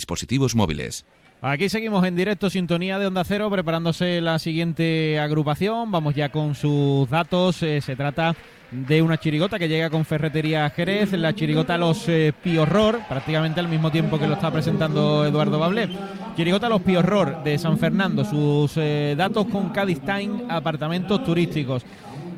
dispositivos móviles. Aquí seguimos en directo, sintonía de Onda Cero, preparándose la siguiente agrupación. Vamos ya con sus datos. Eh, se trata de una chirigota que llega con Ferretería Jerez, la chirigota Los eh, Piorror, prácticamente al mismo tiempo que lo está presentando Eduardo Bablé. Chirigota Los Piorror de San Fernando, sus eh, datos con Cádiz Time, apartamentos turísticos.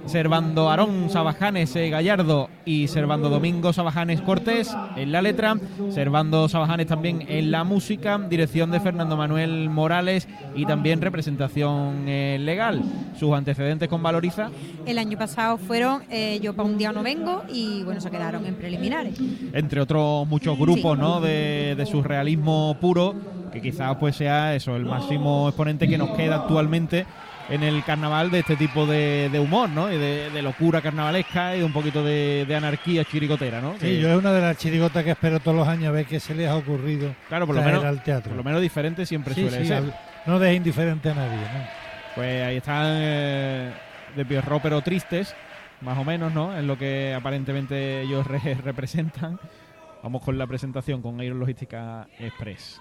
Servando Aarón Sabajanes eh, Gallardo y Servando Domingo Sabajanes Cortés en la letra, Servando Sabajanes también en la música, dirección de Fernando Manuel Morales y también representación eh, legal. Sus antecedentes con Valoriza. El año pasado fueron eh, Yo para un día no vengo y bueno, se quedaron en preliminares. Entre otros muchos grupos ¿no? de, de surrealismo puro, que quizás pues sea eso, el máximo exponente que nos queda actualmente en el carnaval de este tipo de, humor, ¿no? Y de, locura carnavalesca y un poquito de, anarquía chirigotera, ¿no? Sí, yo es una de las chirigotas que espero todos los años a ver qué se les ha ocurrido claro, por lo menos, al teatro. Por lo menos diferente siempre suele ser. No deje indiferente a nadie, ¿no? Pues ahí están eh, de pierro pero tristes, más o menos, ¿no? En lo que aparentemente ellos representan. Vamos con la presentación con Aerologística Express.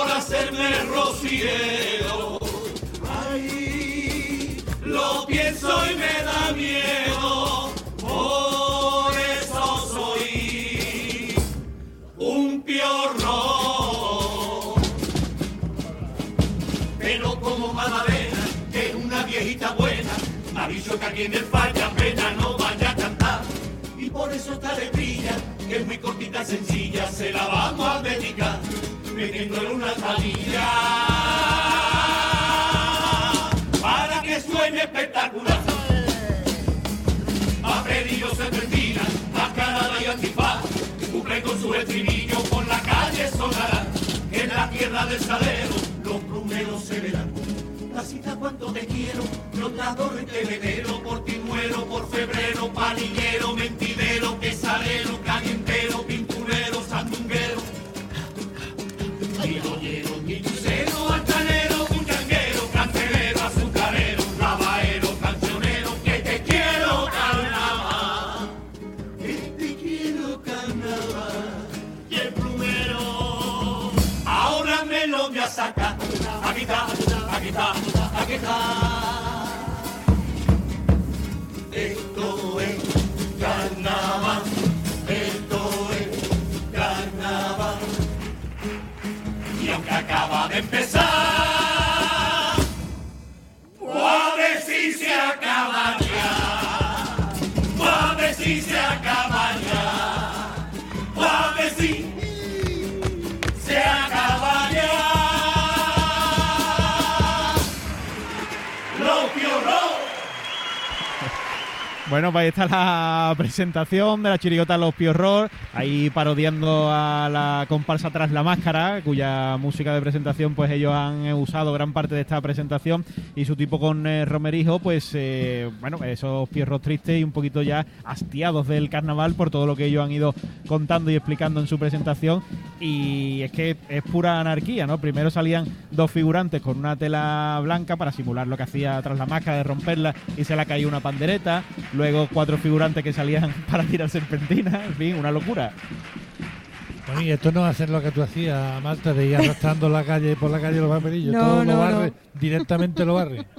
por hacerme rociero. Ay, lo pienso y me da miedo. dicho que aquí en el falla pena no vaya a cantar. Y por eso esta letrilla, que es muy cortita, sencilla, se la vamos a dedicar, metiéndole una salilla. Para que suene espectacular. A pedido se termina, cara y antifaz, cumple con su estribillo, por la calle sonará, en la tierra del salero, los plumeros se verán Casita cuánto te quiero, adoro y te venero, por ti muero, por febrero, palillero, mentidero, quesalero, calientero, pinturero, sandunguero, guillollero, guillucero, altanero, cuchanguero, cancelero, azucarero, rabaero, cancionero, que te quiero carnaval, que te quiero carnaval, y el plumero, ahora me lo voy a sacar, a quitar aquí está, aquí está. Bueno, pues ahí está la presentación de la chirigota Los Piorror, ahí parodiando a la comparsa Tras la Máscara, cuya música de presentación pues ellos han usado gran parte de esta presentación y su tipo con eh, Romerijo, pues eh, bueno, esos Piorros tristes y un poquito ya hastiados del carnaval por todo lo que ellos han ido contando y explicando en su presentación y es que es pura anarquía, ¿no? Primero salían dos figurantes con una tela blanca para simular lo que hacía Tras la Máscara de romperla y se la caía una pandereta luego cuatro figurantes que salían para tirar serpentinas, en fin, una locura. Bueno, y esto no va a ser lo que tú hacías, Marta, de ir arrastrando la calle por la calle los paperillos. No, Todo no, lo barre, no. directamente lo barre.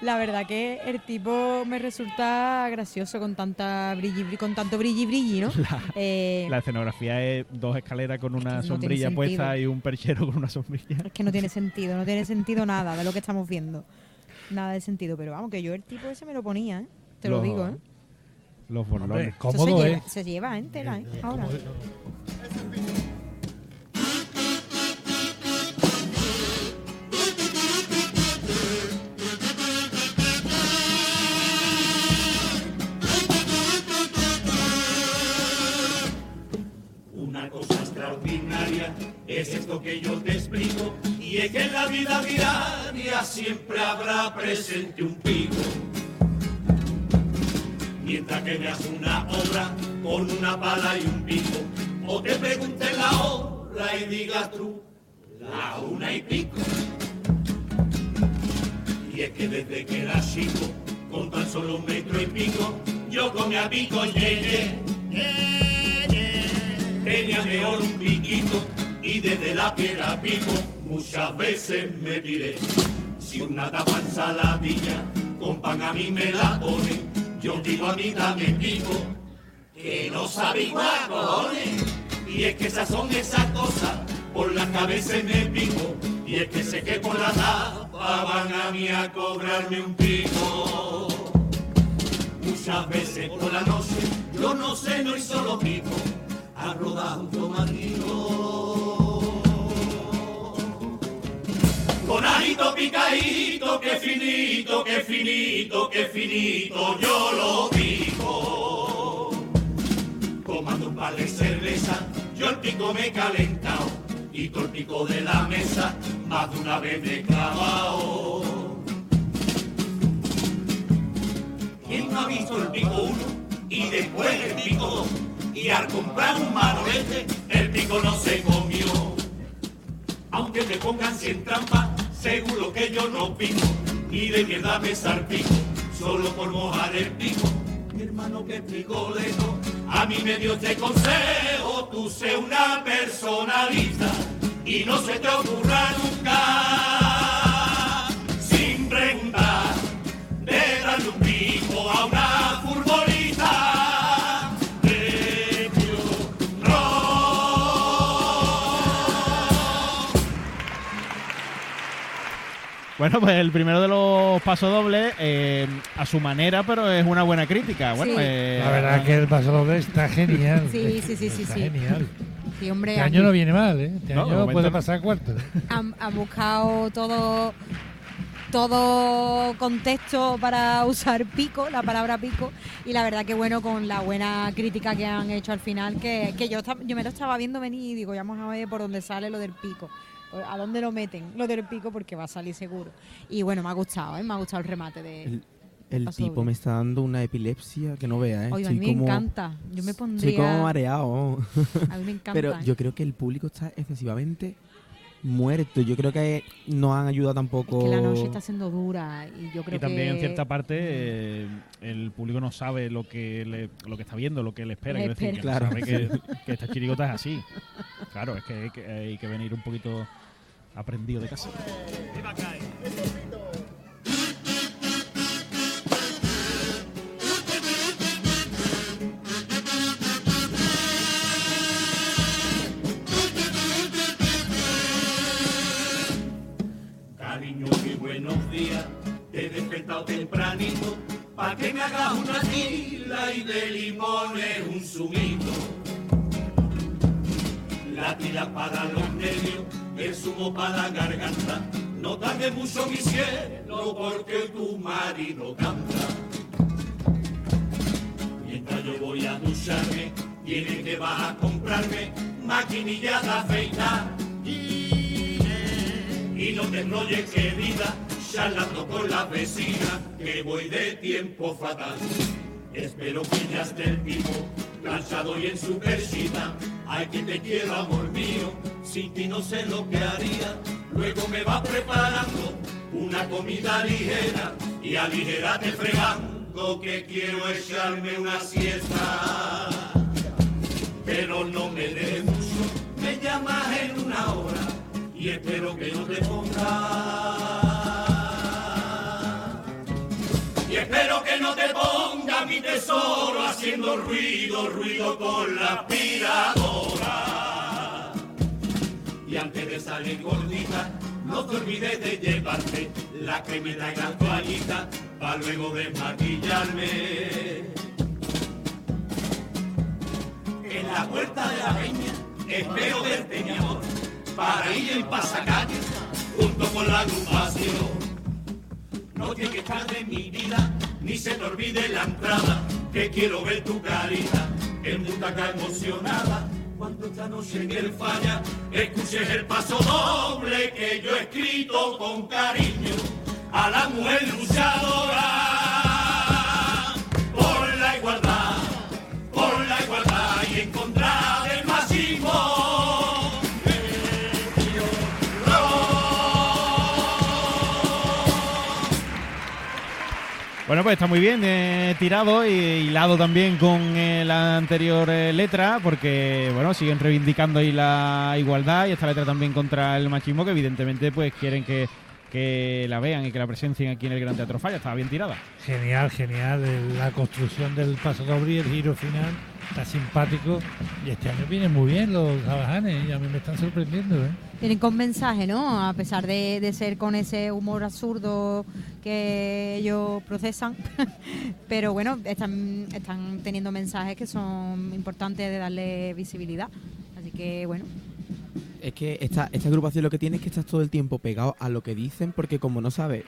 La verdad que el tipo me resulta gracioso con tanta brilli, brilli- con tanto brilli brilli, ¿no? Eh, La escenografía es dos escaleras con una Es que no tiene sombrilla puesta y un perchero con una sombrilla. Es que no tiene sentido, no tiene sentido nada de lo que estamos viendo. Nada de sentido, pero vamos, que yo el tipo ese me lo ponía, ¿eh? Te lo digo, ¿eh? Los. Eso cómodo, se, ¿eh? lleva, se lleva entera, ¿eh? Ahora. Una cosa extraordinaria es esto que yo te explico, y es que en la vida diaria siempre habrá presente un pico. Que veas una obra con una pala y un pico, o te pregunten la hora y digas tú, la una y pico. Y es que desde que era chico, con tan solo un metro y pico, yo comía pico, ye, ye. Tenía oro un piquito y desde la piedra pico muchas veces me tiré. Si una tapa ensaladilla con pan a mí me la pone, yo digo a mí dame pico, que no sabe igual cojones. Y es que esas son esas cosas, por las cabezas me pico, y es que sé que por la tapa van a mí a cobrarme un pico. Muchas veces por la noche, yo no sé, no hizo lo pico, a rodar un tomatito. Con ajito picadito, que finito, que finito, que finito, yo lo pico. Tomando un par de cerveza, yo el pico me he calentado, y todo el pico de la mesa, más de una vez me he clavado. ¿Quién no ha visto el pico 1 y después el pico 2? Y al comprar un manolete, el pico no se comió. Aunque me pongan cien trampas, seguro que yo no pico. Ni de mierda me salpico, solo por mojar el pico. Mi hermano que picolero, a mí me dio este consejo, tú sé una persona lista y no se te ocurra nunca, Bueno, pues el primero de los pasodobles, eh, a su manera, pero es una buena crítica. Bueno, Sí. eh, La verdad es que el paso doble está genial. Sí, sí, sí, sí, Está sí. genial. Sí, hombre, Este año no viene mal, ¿eh? Este No, año momento puede pasar cuarto. han- han buscado todo todo contexto para usar pico, la palabra pico, y la verdad que bueno, con la buena crítica que han hecho al final, que, que yo, yo me lo estaba viendo venir y digo, ya vamos a ver por dónde sale lo del pico, a dónde lo meten, lo del pico, porque va a salir seguro. Y bueno, me ha gustado, ¿eh? me ha gustado el remate de... El, tipo doble. me está dando una epilepsia que no vea, ¿eh? Oye, a Estoy mí me como- encanta, yo me Estoy pondría... como mareado. A mí me encanta. Pero ¿eh? yo creo que el público está excesivamente muerto. Yo creo que no han ayudado tampoco. Es que la noche está siendo dura y yo creo y también que... en cierta parte eh, el público no sabe lo que le, lo que está viendo, lo que le espera. Le Quiero decir, que no sabe que, que esta chirigota es así. Claro, es que hay, que hay que venir un poquito aprendido de casa. Cariño, muy buenos días. Te he despertado tempranito pa' que me hagas una tila y de limones un zumito. La tila para los nervios, el zumo para la garganta. No tardes mucho mi cielo porque tu marido canta. yo voy a ducharme, tiene que vas a comprarme maquinilla de afeitar. Y no te enrolles querida, charlando con la vecina, que voy de tiempo fatal. Espero que ya esté el tipo, cansado y en su persita. Ay, que te quiero, amor mío, sin ti no sé lo que haría. Luego me va preparando una comida ligera y aligérate fregando que quiero echarme una siesta. Pero no me dé mucho, me llamas en una hora y espero que no te pongas. Y espero que no te ponga mi tesoro haciendo ruido, ruido con la aspiradora. Antes de salir gordita, no te olvides de llevarte la cremita y la toallita para luego desmaquillarme. En la puerta de la peña espero verte, mi amor, para ir en pasacalle junto con la agrupación. No tiene que estar de mi vida, ni se te olvide la entrada, que quiero ver tu carita en butaca emocionada. Cuando esta noche en el falla, escuches el paso doble que yo he escrito con cariño a la mujer luchadora Bueno, pues está muy bien eh, tirado y hilado también con eh, la anterior eh, letra, porque bueno, siguen reivindicando ahí la igualdad y esta letra también contra el machismo, que evidentemente pues quieren que, que la vean y que la presencien aquí en el Gran Teatro Falla. Estaba bien tirada. Genial, genial. el- La construcción del paso y el giro final está simpático. Y este año vienen muy bien los jabajanes y a mí me están sorprendiendo. ¿eh? Vienen con mensaje, ¿no? A pesar de, de ser con ese humor absurdo que ellos procesan. Pero bueno, están, están teniendo mensajes que son importantes de darle visibilidad. Así que bueno, Es que esta, esta agrupación lo que tiene es que estás todo el tiempo pegado a lo que dicen, porque como no sabes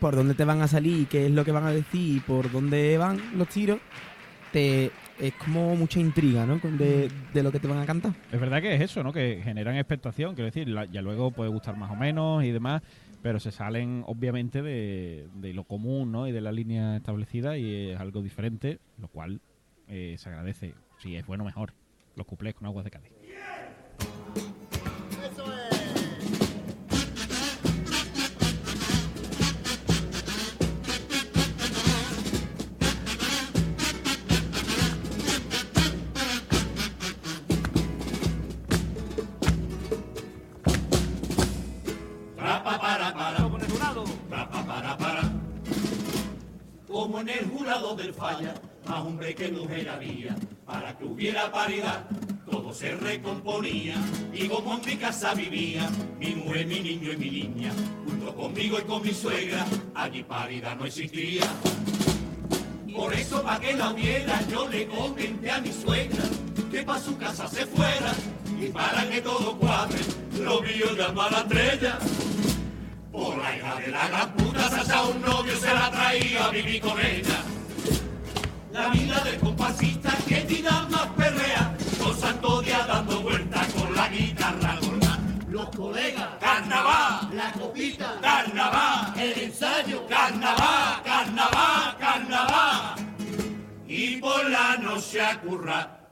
por dónde te van a salir, qué es lo que van a decir y por dónde van los tiros, te es como mucha intriga, ¿no? De, de lo que te van a cantar. Es verdad que es eso, ¿no? Que generan expectación, quiero decir, ya luego puede gustar más o menos y demás, pero se salen obviamente de, de lo común, ¿no? Y de la línea establecida y es algo diferente, lo cual eh, se agradece. Si es bueno, mejor. Los cuplés con aguas de Cádiz. En el jurado del falla, más hombre que mujer había. Para que hubiera paridad, todo se recomponía. Y como en mi casa vivía, mi mujer, mi niño y mi niña, junto conmigo y con mi suegra, allí paridad no existía. Por eso para que la hubiera yo le comenté a mi suegra que para su casa se fuera y para que todo cuadre lo mío llama la estrella. La de la gran puta un novio se la traía a vivir con ella. La vida del compasista que tira más perrea, con santo día dando vueltas con la guitarra gorda. Los colegas, carnaval, la copita, carnaval, el ensayo, carnaval, carnaval, carnaval. Y por la noche a currar,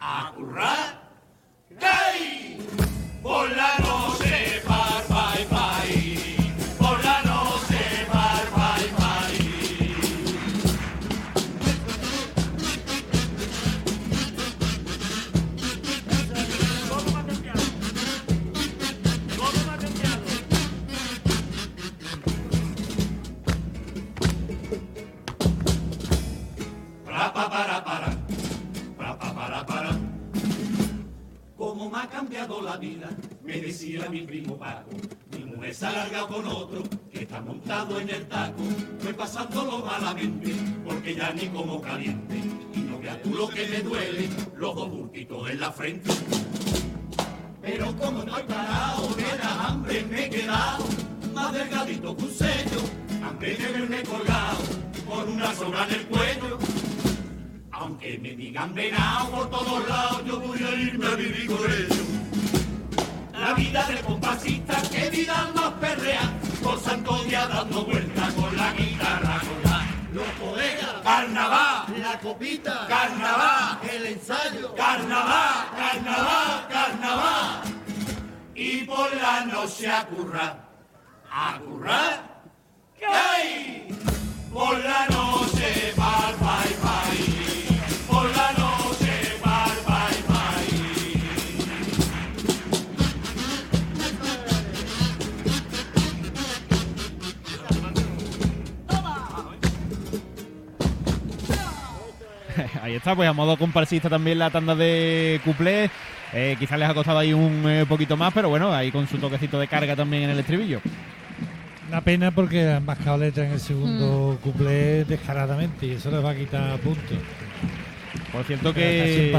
a currar, ¡gay! Por la noche, mi primo Paco. Mi mujer se ha con otro, que está montado en el taco. Fue pasándolo malamente, porque ya ni como caliente. Y no veas tú lo que me duele, los dos bultitos en la frente. Pero como no he parado, de la hambre me he quedado más delgadito que un sello, hambre de verme colgado, con una soga en el cuello. Aunque me digan venado por todos lados, yo voy a irme a vivir con ellos. La vida del compasista, que vida más perrea, por santo día dando vueltas con la guitarra con la los colegas, carnaval, la copita, carnaval, el ensayo, carnaval, carnaval, carnaval. Y por la noche a currar, a currar, ¿qué hay? Por la noche, Ahí está, pues a modo comparsista también la tanda de cuplés. Eh, quizás les ha costado ahí un eh, poquito más, pero bueno, ahí con su toquecito de carga también en el estribillo. Una pena porque han mascado letra en el segundo cuplé descaradamente y eso les va a quitar puntos. Por cierto que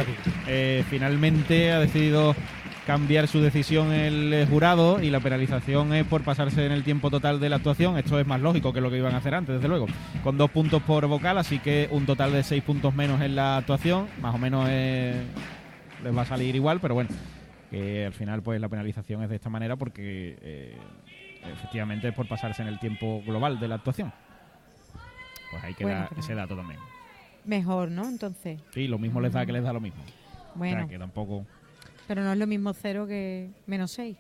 eh, finalmente ha decidido cambiar su decisión el eh, jurado y la penalización es por pasarse en el tiempo total de la actuación. Esto es más lógico que lo que iban a hacer antes, desde luego. Con dos puntos por vocal, así que un total de seis puntos menos en la actuación. Más o menos eh, les va a salir igual, pero bueno, que al final pues la penalización es de esta manera porque eh, efectivamente es por pasarse en el tiempo global de la actuación. Pues ahí queda Bueno, pero- ese dato también. Mejor, ¿no? Entonces. Sí, lo mismo les da que les da lo mismo. Bueno, O sea, que tampoco... pero no es lo mismo cero que menos seis.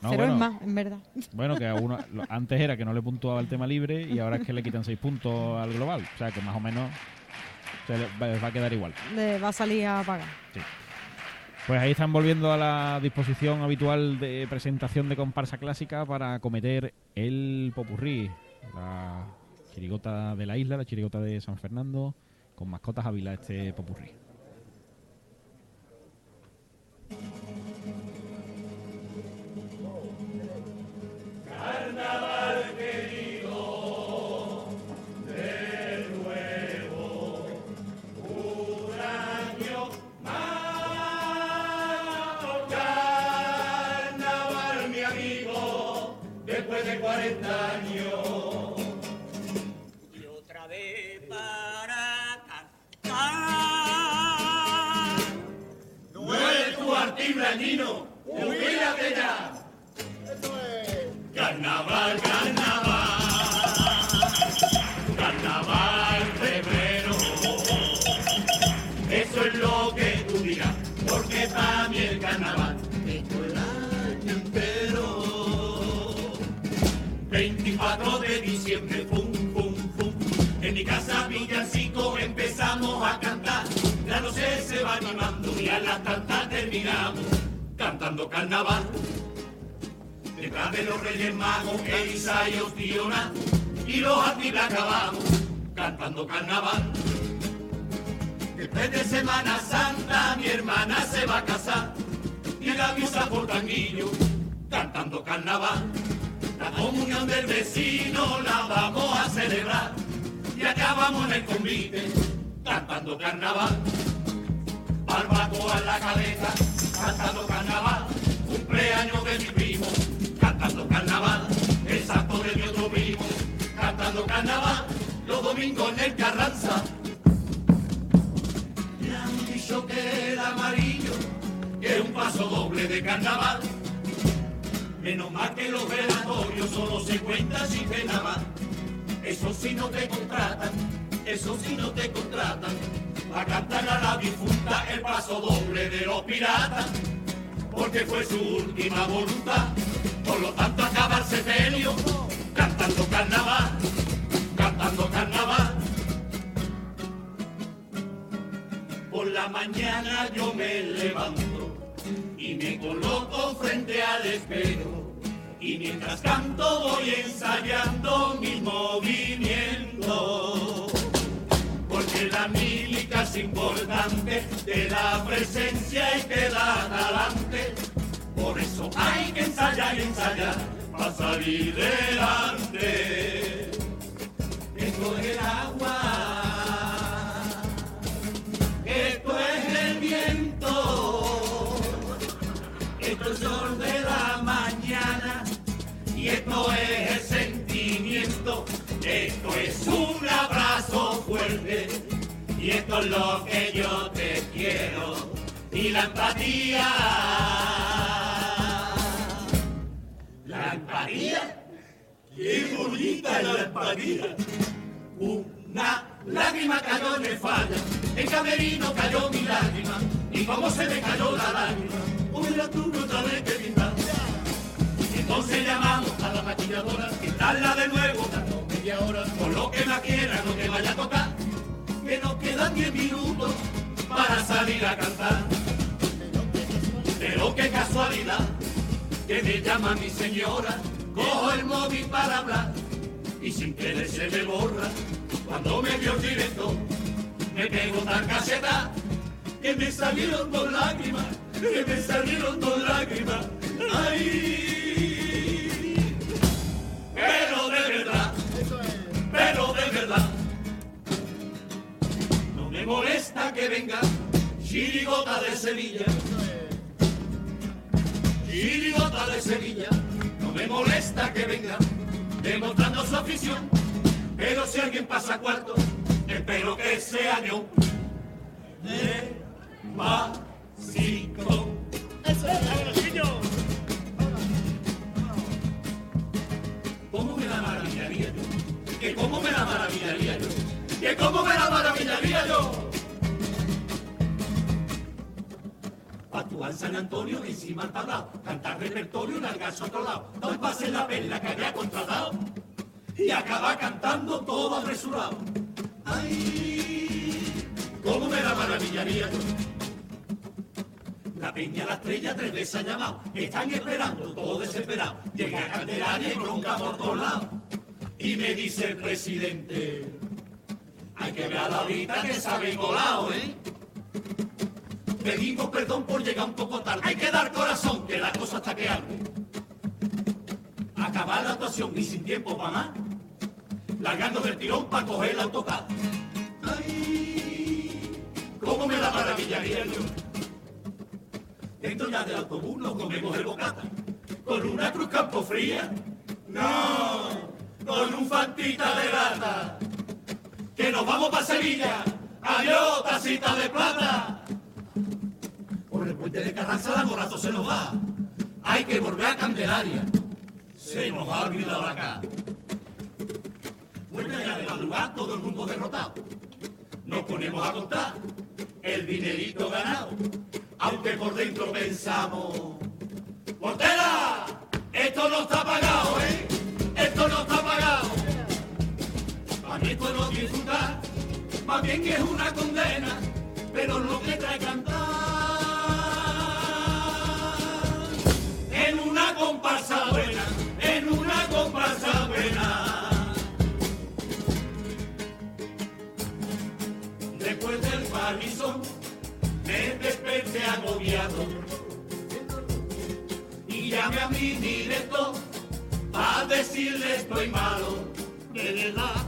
No, cero bueno, es más, en verdad. Bueno, que a uno, antes era que no le puntuaba el tema libre y ahora es que le quitan seis puntos al global. O sea, que más o menos se le va, va a quedar igual. Le va a salir a pagar. Pues ahí están volviendo a la disposición habitual de presentación de comparsa clásica para acometer el popurrí. La chirigota de la isla, la chirigota de San Fernando, con mascotas Ávila este popurrí. 24 de diciembre, pum, pum, pum. En mi casa villancico empezamos a cantar. La noche se va animando y a las tantas terminamos cantando carnaval. Detrás de los Reyes Magos, Elisa y Ostiona, y los actividad acabamos cantando carnaval. Después de Semana Santa mi hermana se va a casar y la misa por tanguillo cantando carnaval. La comunión del vecino la vamos a celebrar y acabamos en el convite cantando carnaval. Barbacoa en la cabeza cantando carnaval. Cumpleaños de mi primo cantando carnaval. El santo de mi otro primo cantando carnaval. Los domingos en el Carranza me han dicho que el amarillo que es un paso doble de carnaval. Menos mal que los velatorios solo se cuentan sin pena más. Eso sí no te contratan, eso sí no te contratan. A cantar a la difunta el paso doble de los piratas. Porque fue su última voluntad. Por lo tanto acaba el sepelio cantando carnaval, cantando carnaval. Por la mañana yo me levanto me coloco frente al espejo. Y mientras canto voy ensayando mis movimientos. Porque la mímica es importante, te da presencia y te da talante. Por eso hay que ensayar y ensayar para salir delante. Agua es lo que yo te quiero. Y la empatía. La empatía. Qué bonita la empatía. Una lágrima cayó en el falla. El camerino cayó mi lágrima. Y como se me cayó la lágrima. Hubiera tú no sabes que pintar. Entonces llamamos a la maquilladora, quitarla de nuevo, dando media hora, con lo que más quiera, no te vaya a tocar, que nos quedan 10 minutos para salir a cantar. Pero qué casualidad, que me llama mi señora, cojo el móvil para hablar, y sin querer se me borra, cuando me vio el director, me pego tan caseta, que me salieron dos lágrimas, que me salieron dos lágrimas. ¡Ay! Molesta que venga Chirigota de Sevilla. Chirigota de Sevilla, no me molesta que venga demostrando su afición. Pero si alguien pasa cuarto, espero que sea yo. Despacito. ¿Cómo me la maravillaría yo? ¿Que cómo me la maravillaría yo? ¿Que cómo me la maravillaría yo? Actuar San Antonio encima al tablao, cantar repertorio, largarse a otro lado, no pase la perla que había contratado y acaba cantando todo apresurado. ¡Ay! ¿Cómo me la maravillaría yo? La peña, la estrella, tres veces ha llamado. Están esperando, todo desesperado. Llega a Candelaria y bronca por todos lados. Y me dice el presidente, que ver a la vida que sabe colado, ¿eh? Pedimos perdón por llegar un poco tarde. Hay que dar corazón, que la cosa está que arde. Acabar la actuación y sin tiempo para más. Largando del tirón para coger el autocar. ¡Ay! ¿Cómo me la maravillaría yo? Dentro ya del autobús nos comemos el bocata. ¿Con una cruz campo fría? No, con un fantita de lata. Nos vamos para Sevilla. Adiós, tacita de plata. Por el puente de Carranza la morazo se nos va. Hay que volver a Candelaria. Se nos ha olvidado acá. Vuelve ya de madrugada todo el mundo derrotado. Nos ponemos a contar el dinerito ganado. Aunque por dentro pensamos, ¡Portera! Esto no está pagado, ¿eh? Esto no está pagado. Mí esto no disfrutar, más bien que es una condena, pero lo que trae cantar en una comparsa buena, en una comparsa buena. Después del parmisón me desperté agobiado y llamé a mi director a decirle estoy malo, de verdad.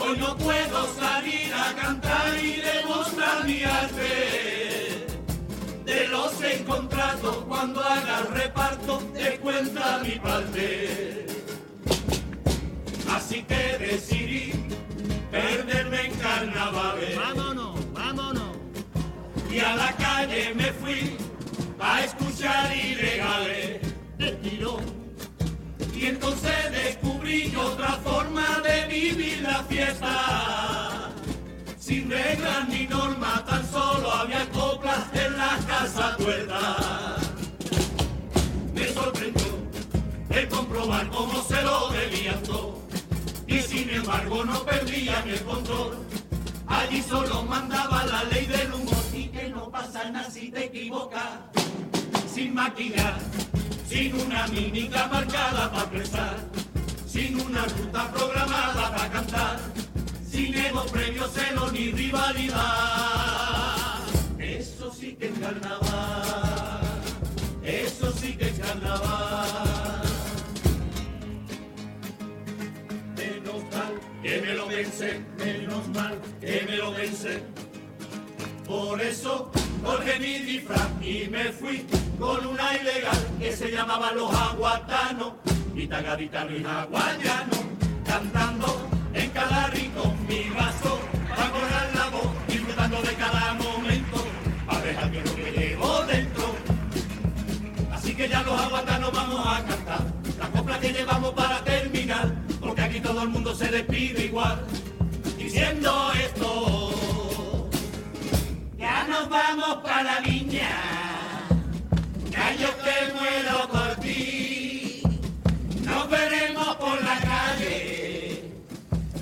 Hoy no puedo salir a cantar y demostrar mi arte. De los encontrados cuando haga reparto de cuenta mi parte. Así que decidí perderme en carnavales. Vámonos, vámonos. y a la calle me fui a escuchar ilegales de tirón. Y entonces descubrí otra forma de vivir la fiesta. Sin reglas ni normas, tan solo había coplas en la casa tuerta. Me sorprendió el comprobar cómo se lo debían todo. Y sin embargo no perdían el control. Allí solo mandaba la ley del humor y que no pasa nada si te equivocas. Sin maquillar, sin una mímica marcada para prestar, sin una ruta programada para cantar, sin ego previo celo ni rivalidad. Eso sí que es carnaval, eso sí que es carnaval. Menos mal que me lo vence, menos mal que me lo vence. Por eso colgué mi disfraz y me fui con una ilegal que se llamaba Los Aguatanos y tagadita Luis Aguayano, cantando en cada rincón mi vaso para cobrar la voz disfrutando de cada momento, a dejar que lo que llevo dentro. Así que ya los aguantanos vamos a cantar, la copla que llevamos para terminar, porque aquí todo el mundo se despide igual, diciendo esto. La viña, yo que muero por ti, nos veremos por la calle,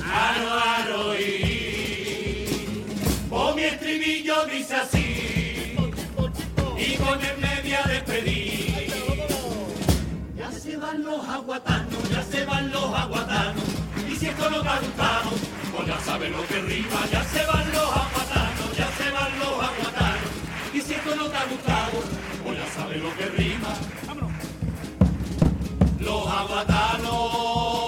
aro, aro y... O mi estribillo dice así, y con él me voy a despedir. Ya se van los aguatanos, ya se van los aguatanos, y si esto no gustado, pues ya sabes lo que rima, ya se van los aguatanos, no te ha gustado, pues ya sabes lo que rima. Los aguatanos.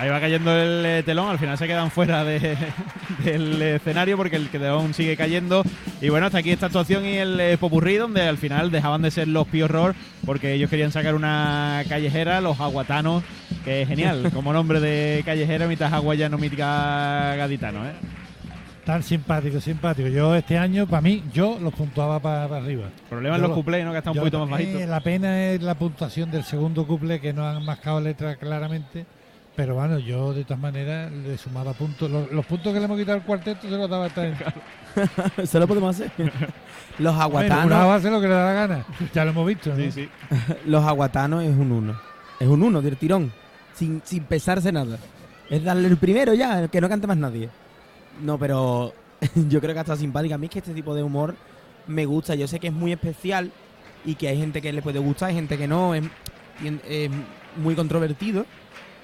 Ahí va cayendo el eh, telón, al final se quedan fuera de- del escenario porque el telón sigue cayendo. Y bueno, hasta aquí esta actuación y el eh, popurrí, donde al final dejaban de ser los Pio Horror porque ellos querían sacar una callejera, los aguatanos, que es genial, como nombre de callejera, mitad aguayano, mitad gaditano. ¿eh? Tan simpático, simpático. Yo este año, para mí, yo los puntuaba para arriba. Problema en los lo- cuplés, ¿no? que está un poquito más eh, bajito. la pena es la puntuación del segundo couple que no han mascado letra claramente. Pero bueno, yo de todas maneras le sumaba puntos. Los, los puntos que le hemos quitado al cuarteto se los daba gente. Eso lo podemos hacer. Los Bueno, aguatanos, una hace lo que le da la gana. Ya lo hemos visto, ¿no? Sí, sí. los aguatanos es un uno. Es un uno del tirón. Sin, sin pesarse nada. Es darle el primero ya, que no cante más nadie. No, pero yo creo que hasta simpática. A mí es que este tipo de humor me gusta. Yo sé que es muy especial y que hay gente que le puede gustar, hay gente que no. Es muy controvertido.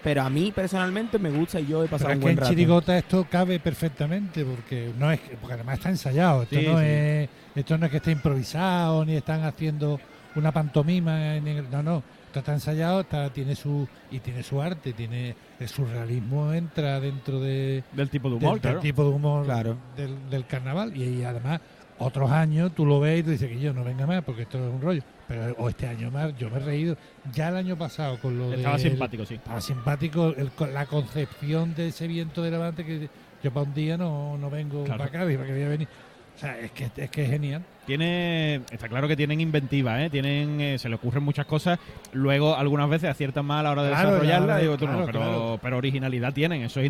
Pero a mí personalmente me gusta y yo he Pero pasado es un que buen en rato. Chirigota esto cabe perfectamente porque no es porque además está ensayado. Esto Sí, no sí. es esto no es que esté improvisado ni están haciendo una pantomima. ni- no, no. Esto está ensayado, está, tiene su y tiene su arte, tiene el surrealismo entra dentro de Del tipo de humor, del claro. tipo de humor Claro. del, del carnaval y, y además otros años tú lo ves y tú dices que yo no venga más porque esto es un rollo. Pero o este año más yo me he reído. Ya el año pasado con lo Estaba simpático, sí. estaba simpático el la concepción de ese viento de levante que yo para un día no, no vengo Claro. para acá, para que voy a venir. O sea, es que es que es genial. Tiene, está claro que tienen inventiva, ¿eh? tienen, eh, se le ocurren muchas cosas. Luego, algunas veces aciertan mal a la hora de Claro, desarrollarla, claro, no, pero, pero originalidad tienen, eso es